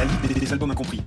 La liste des, des albums incompris.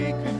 We could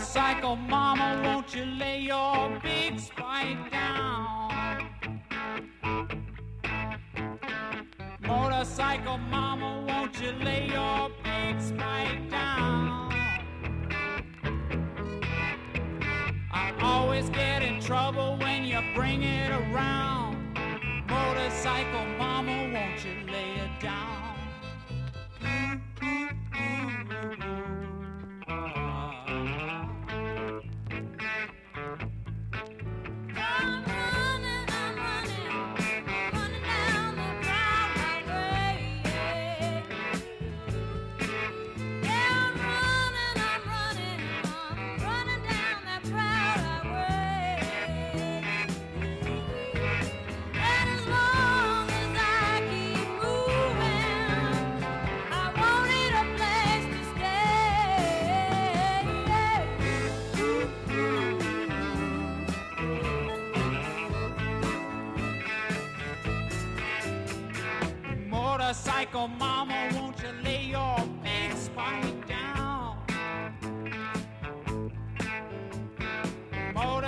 psycho mama, won't you lay your big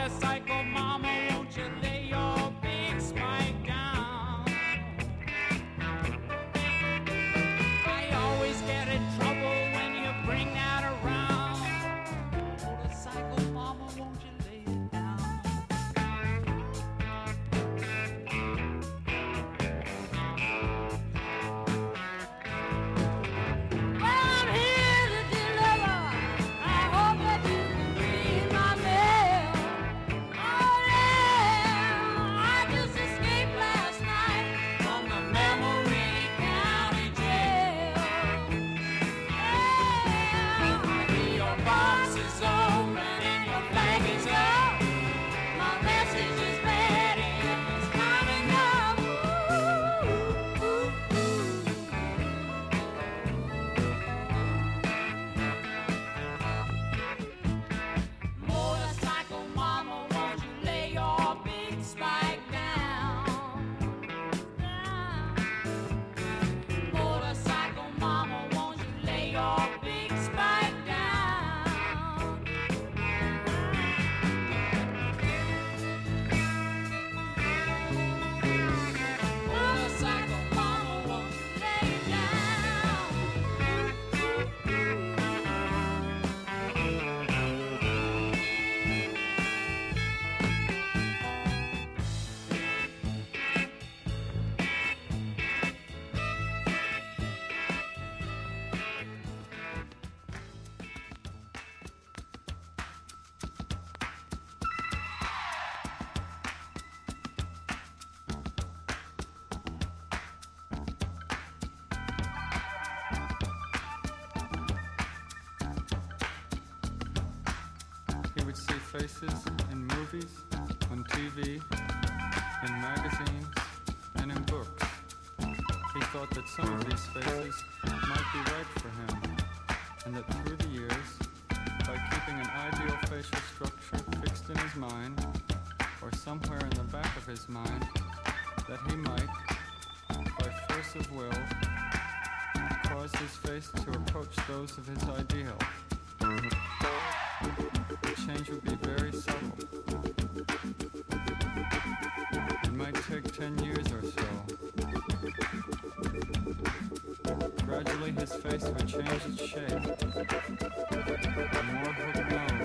that's. faces in movies, on TV, in magazines, and in books. He thought that some of these faces might be right for him, and that through the years, by keeping an ideal facial structure fixed in his mind, or somewhere in the back of his mind, that he might, by force of will, cause his face to approach those of his ideal change would be very subtle. It might take 10 years or so. Gradually his face would change its shape. The more hooked nose,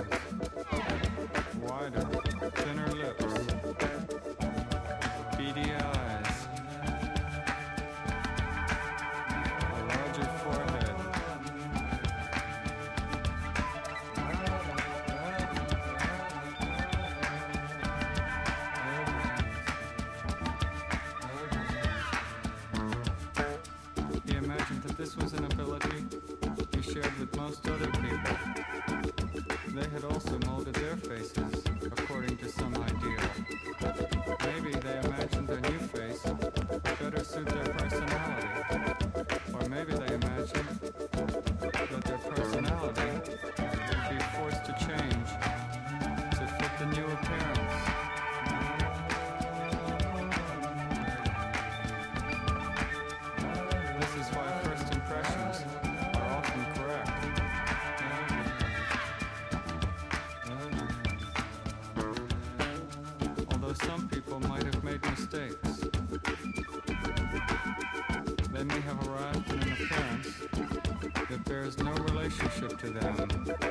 to them.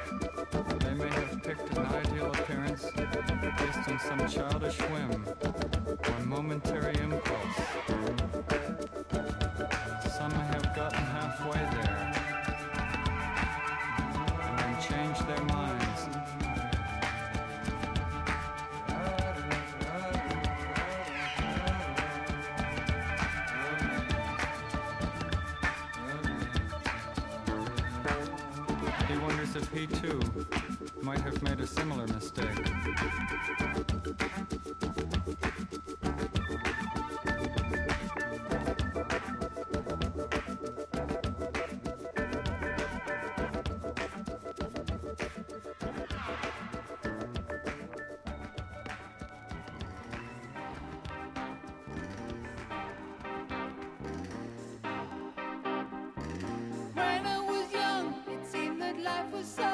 we too might have made a similar mistake. life was so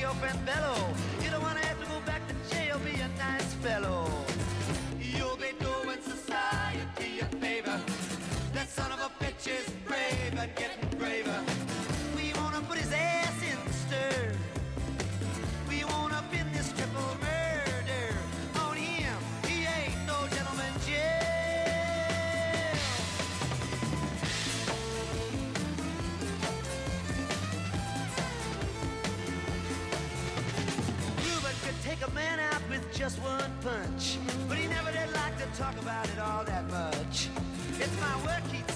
your friend Bello. You don't wanna have to go back to jail, be a nice fellow. talk about it all that much. It's my work he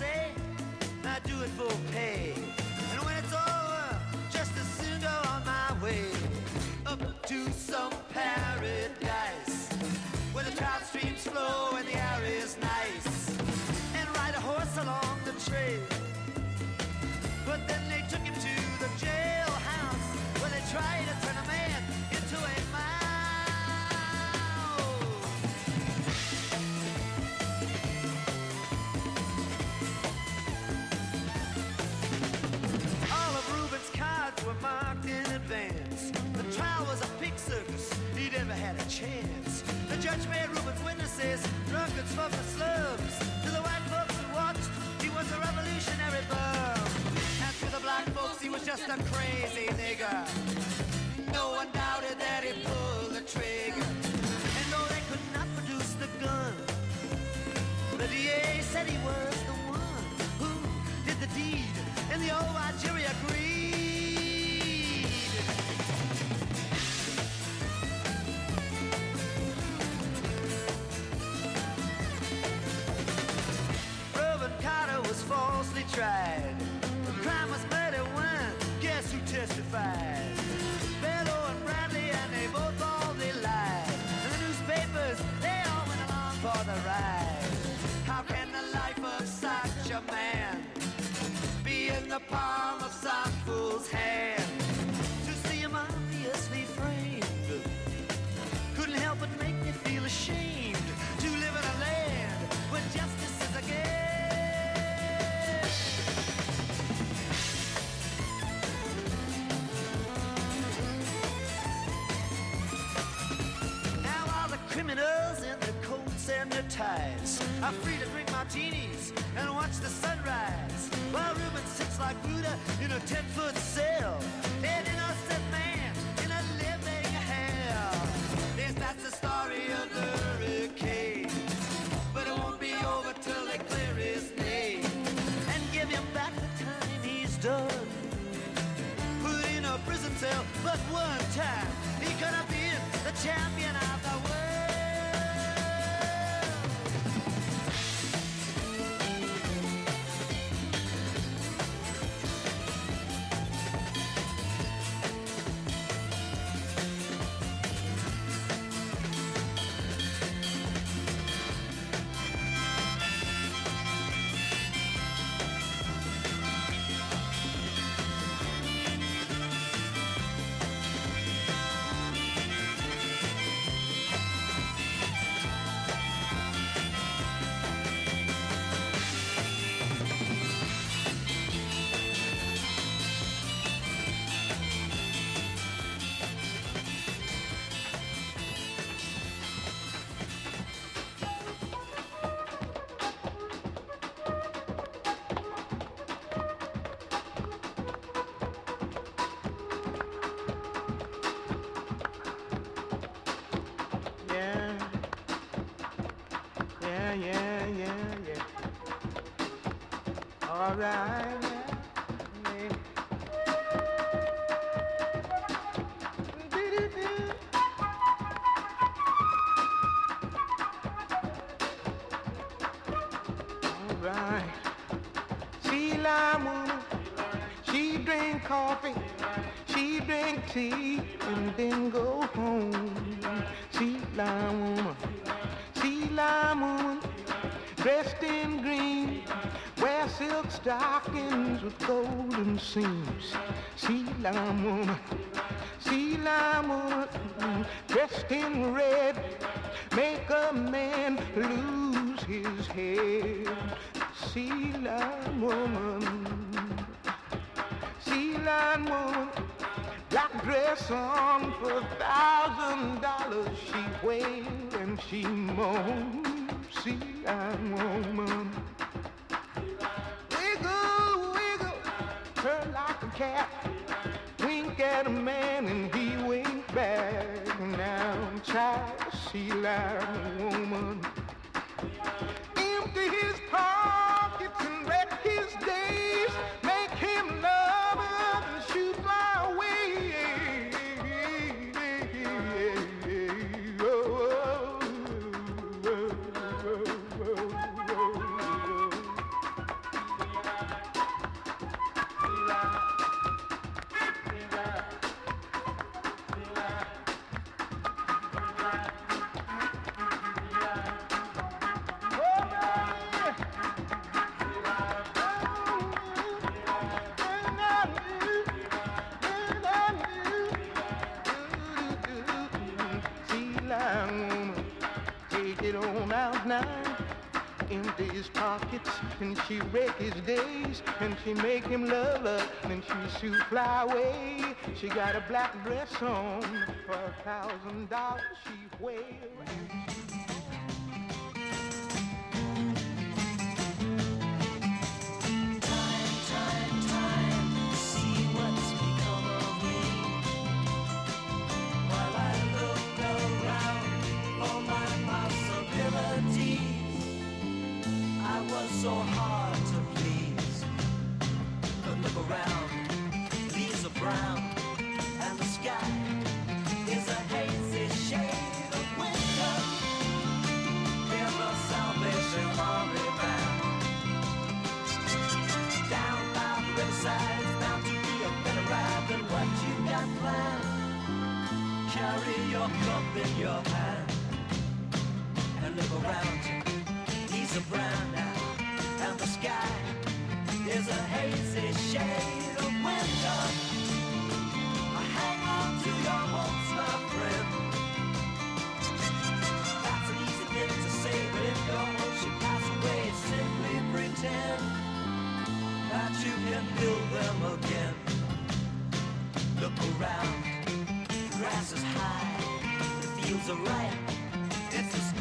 gypsies, drunkards, fuckers, slums. To the white folks who watched, he was a revolutionary bum. And to the black folks, he was just a crazy nigger. No one doubted that he pulled the trigger. And though they could not produce the gun, the DA said he was the one who did the deed. And the old Algeria agreed. pie. alright. She woman, she drink coffee, she drink tea, and then go home. She lime woman. golden seams. She lamb woman, she lamb woman, dressed in red, make a man lose his head. She lamb woman, she lamb woman, black dress on for a thousand dollars. She wails and she moans. She lamb woman. there. in his pockets and she wreck his days and she make him love her and she shoot fly away. She got a black dress on for a thousand dollars she wears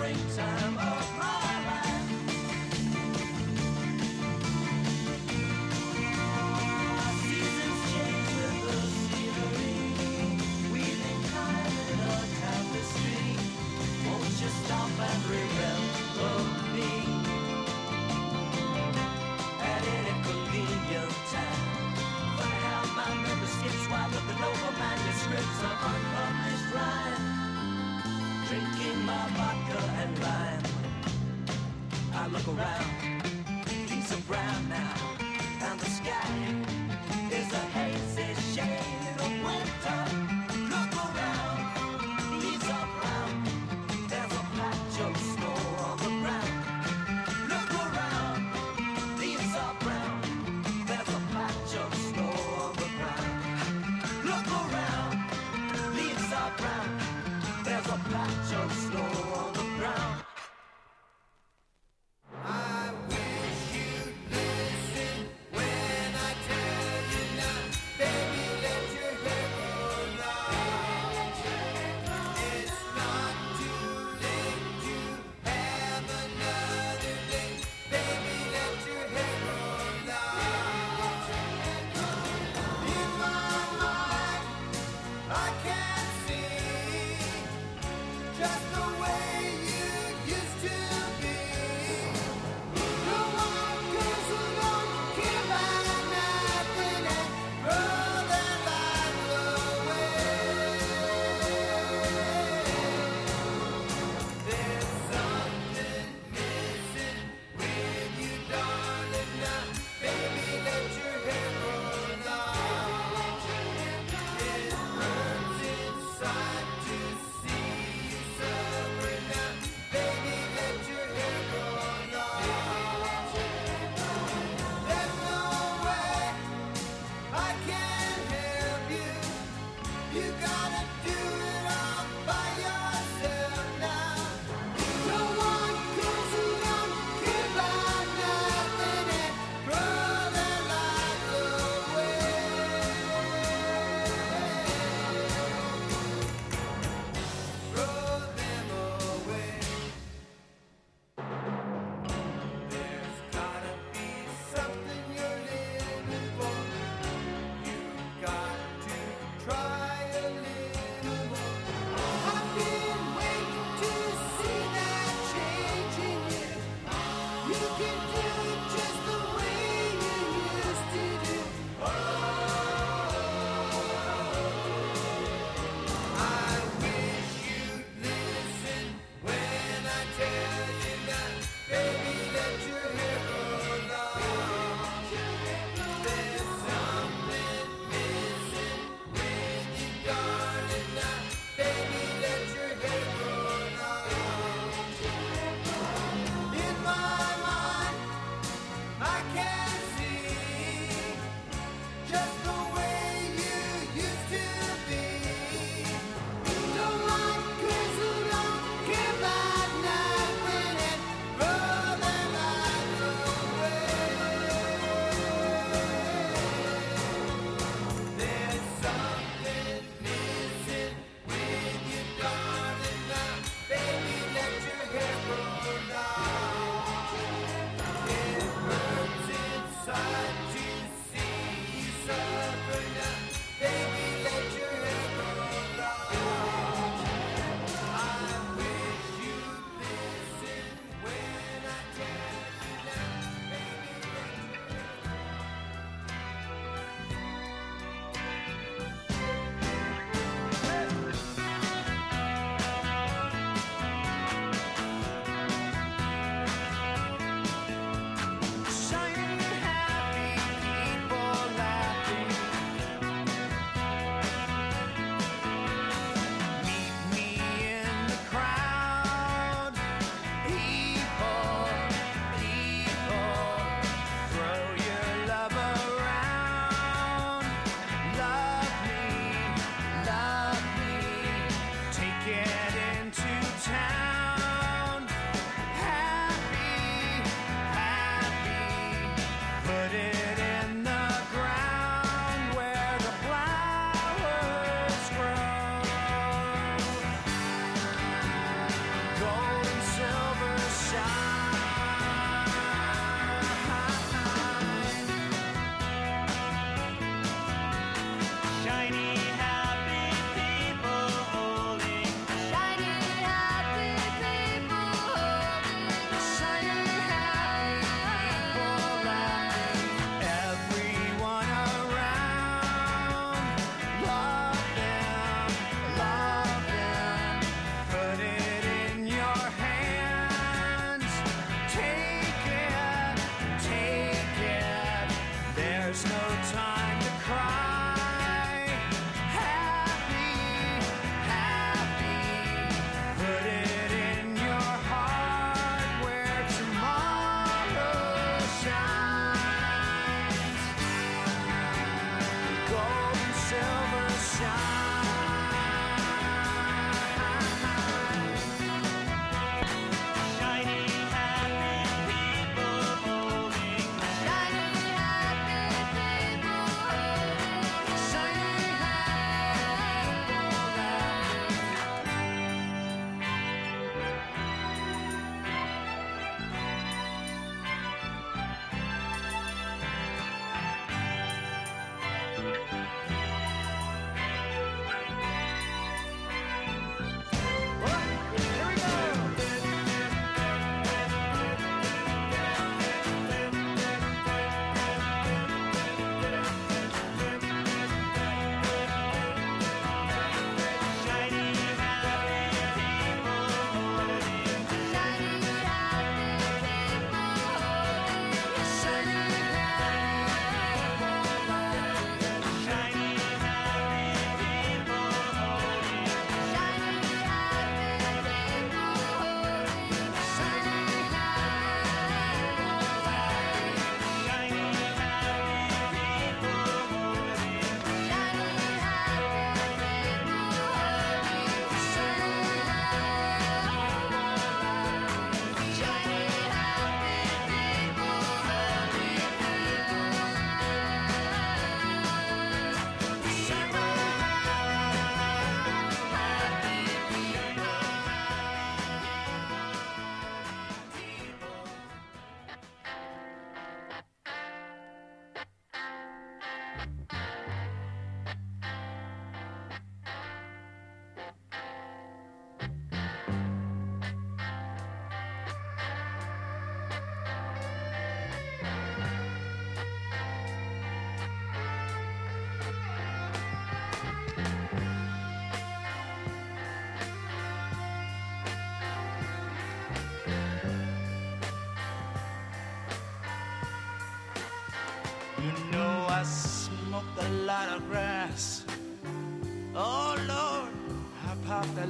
springtime. Oh.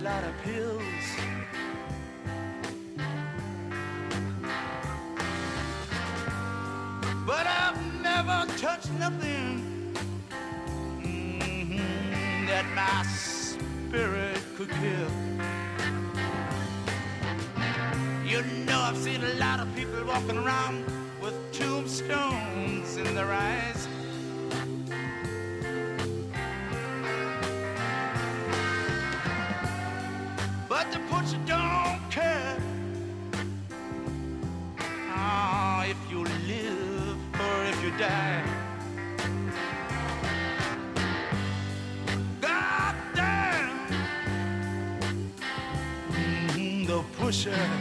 lot of pills. But I've never touched nothing mm -hmm, that my spirit could kill. You know, I've seen a lot of people walking around future.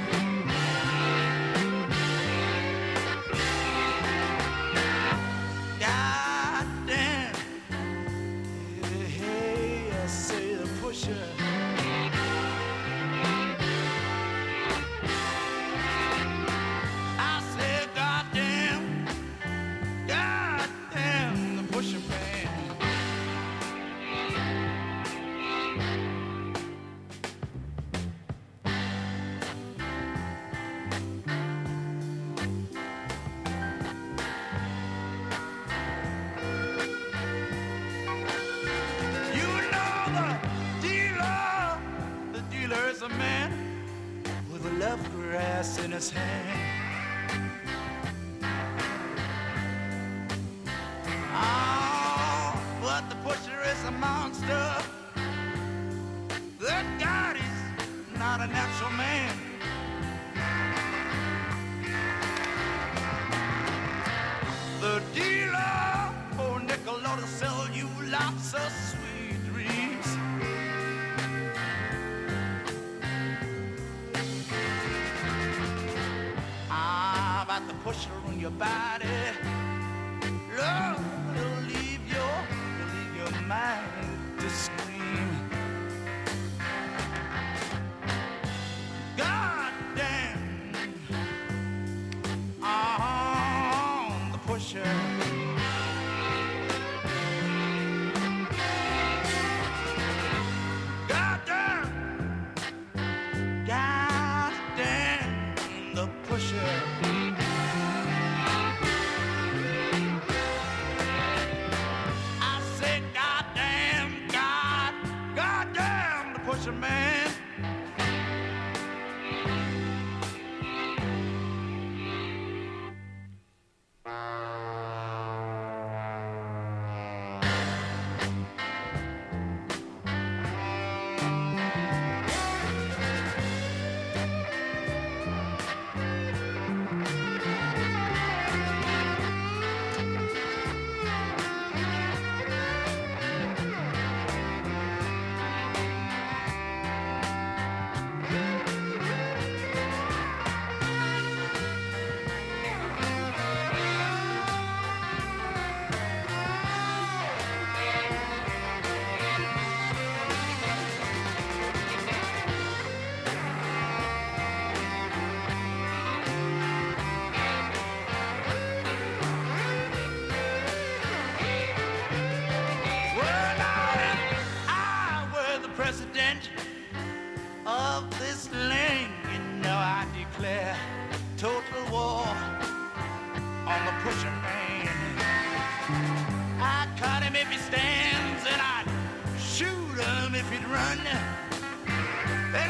run.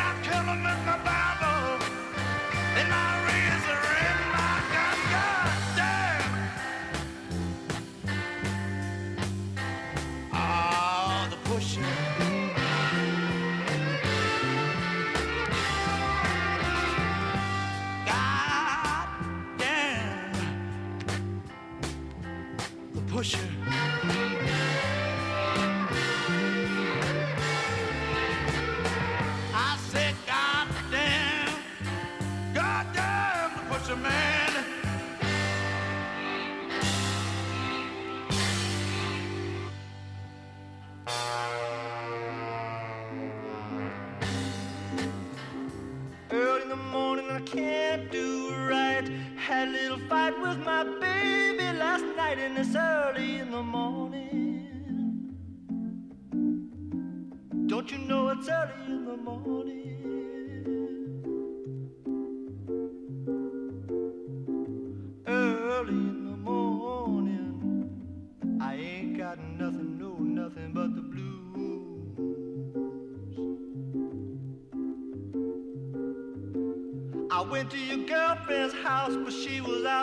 I'm coming with my.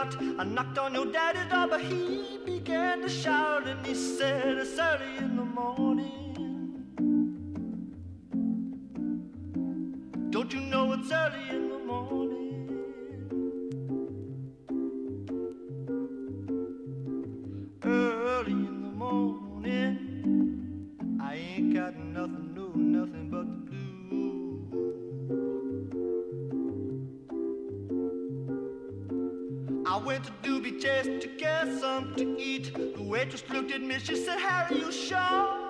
out. I knocked on your daddy's door, but he began to shout and he said, It's early in the morning. something to eat. The waitress looked at me, she said, "How are you sure?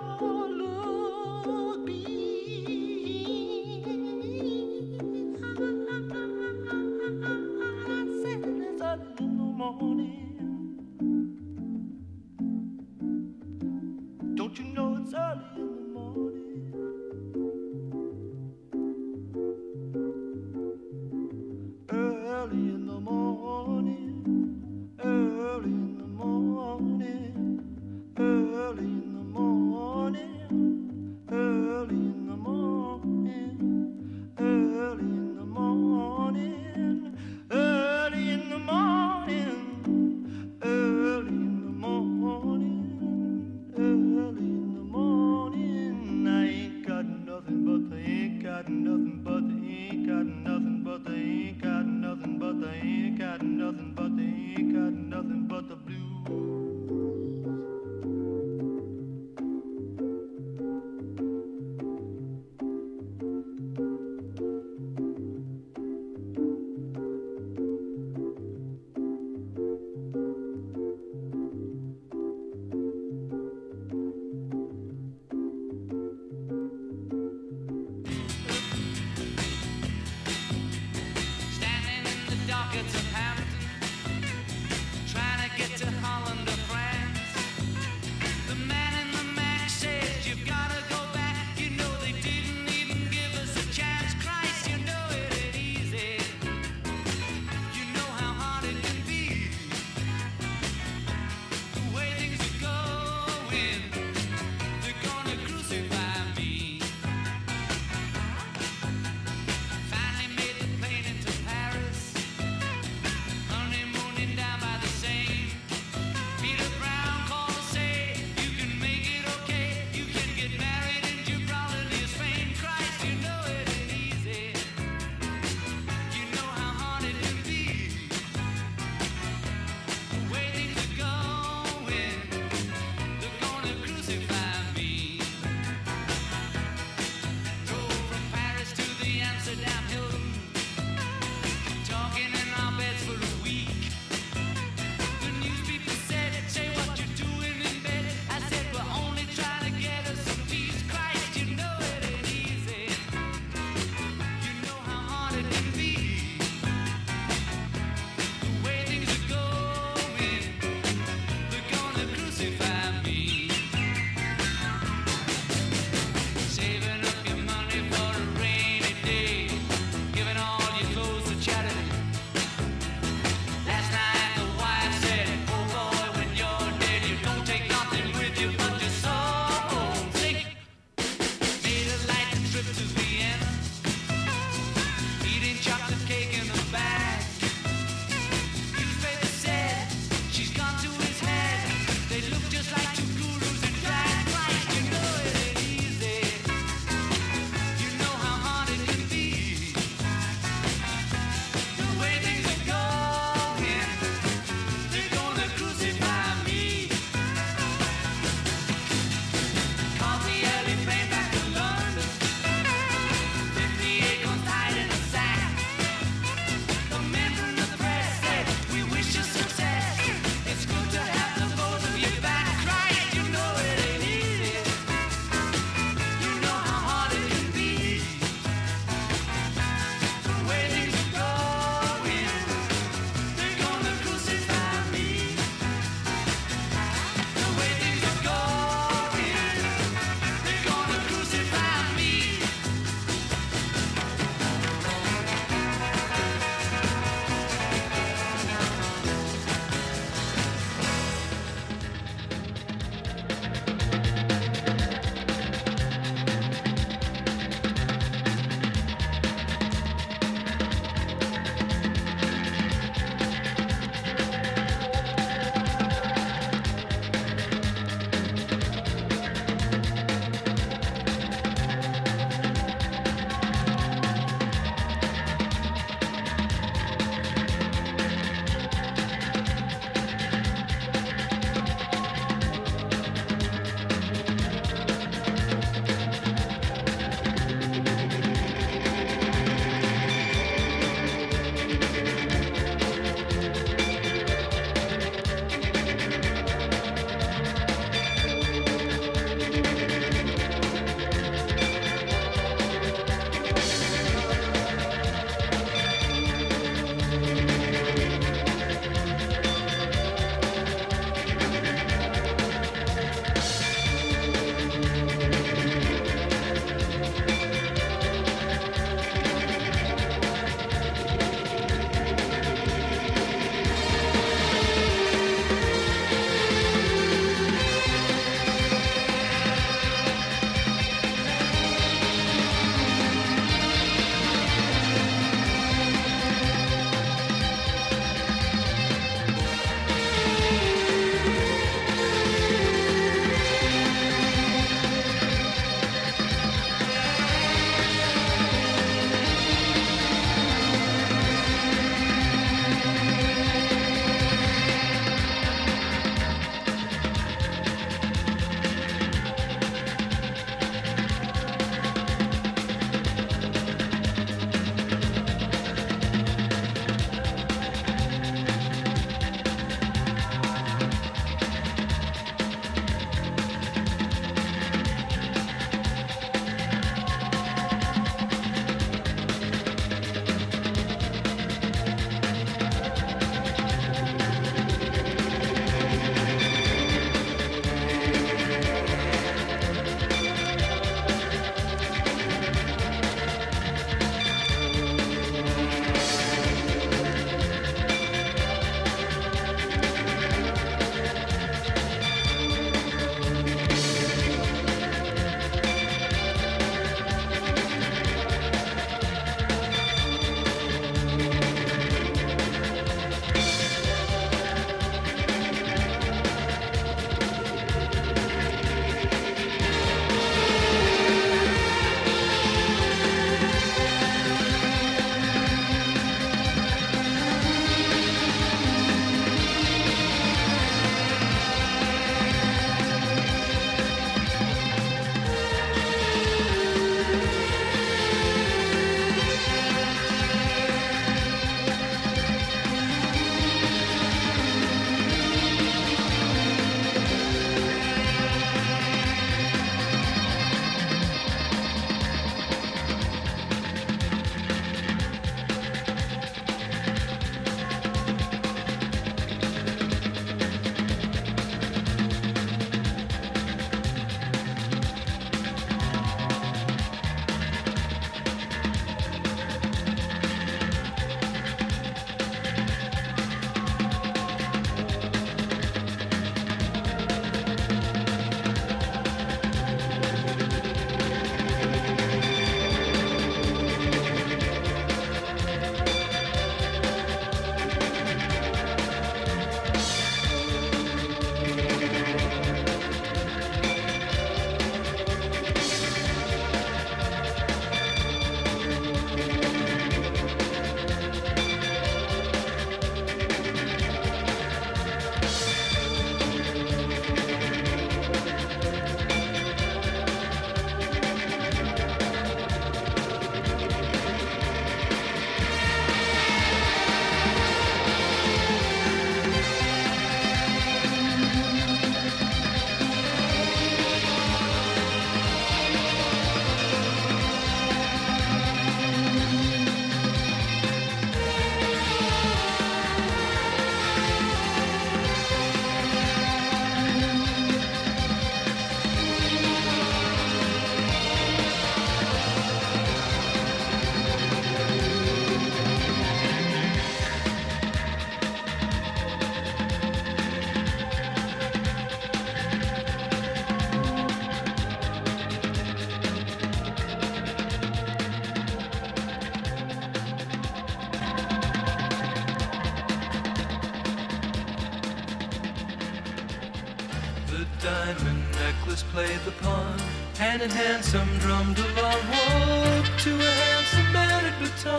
Hand in hand, some drummed along. Whoa, to a handsome man at baton.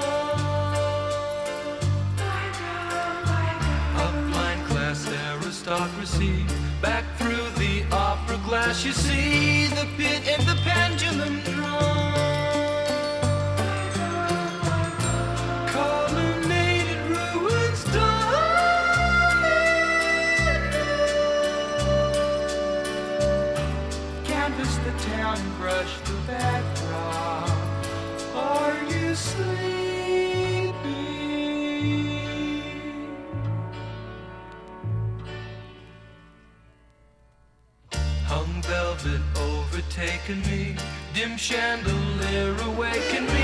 Upline class aristocracy. Dominate. The town brush the backdrop. Are you sleeping? Hung velvet overtaken me, dim chandelier awakened me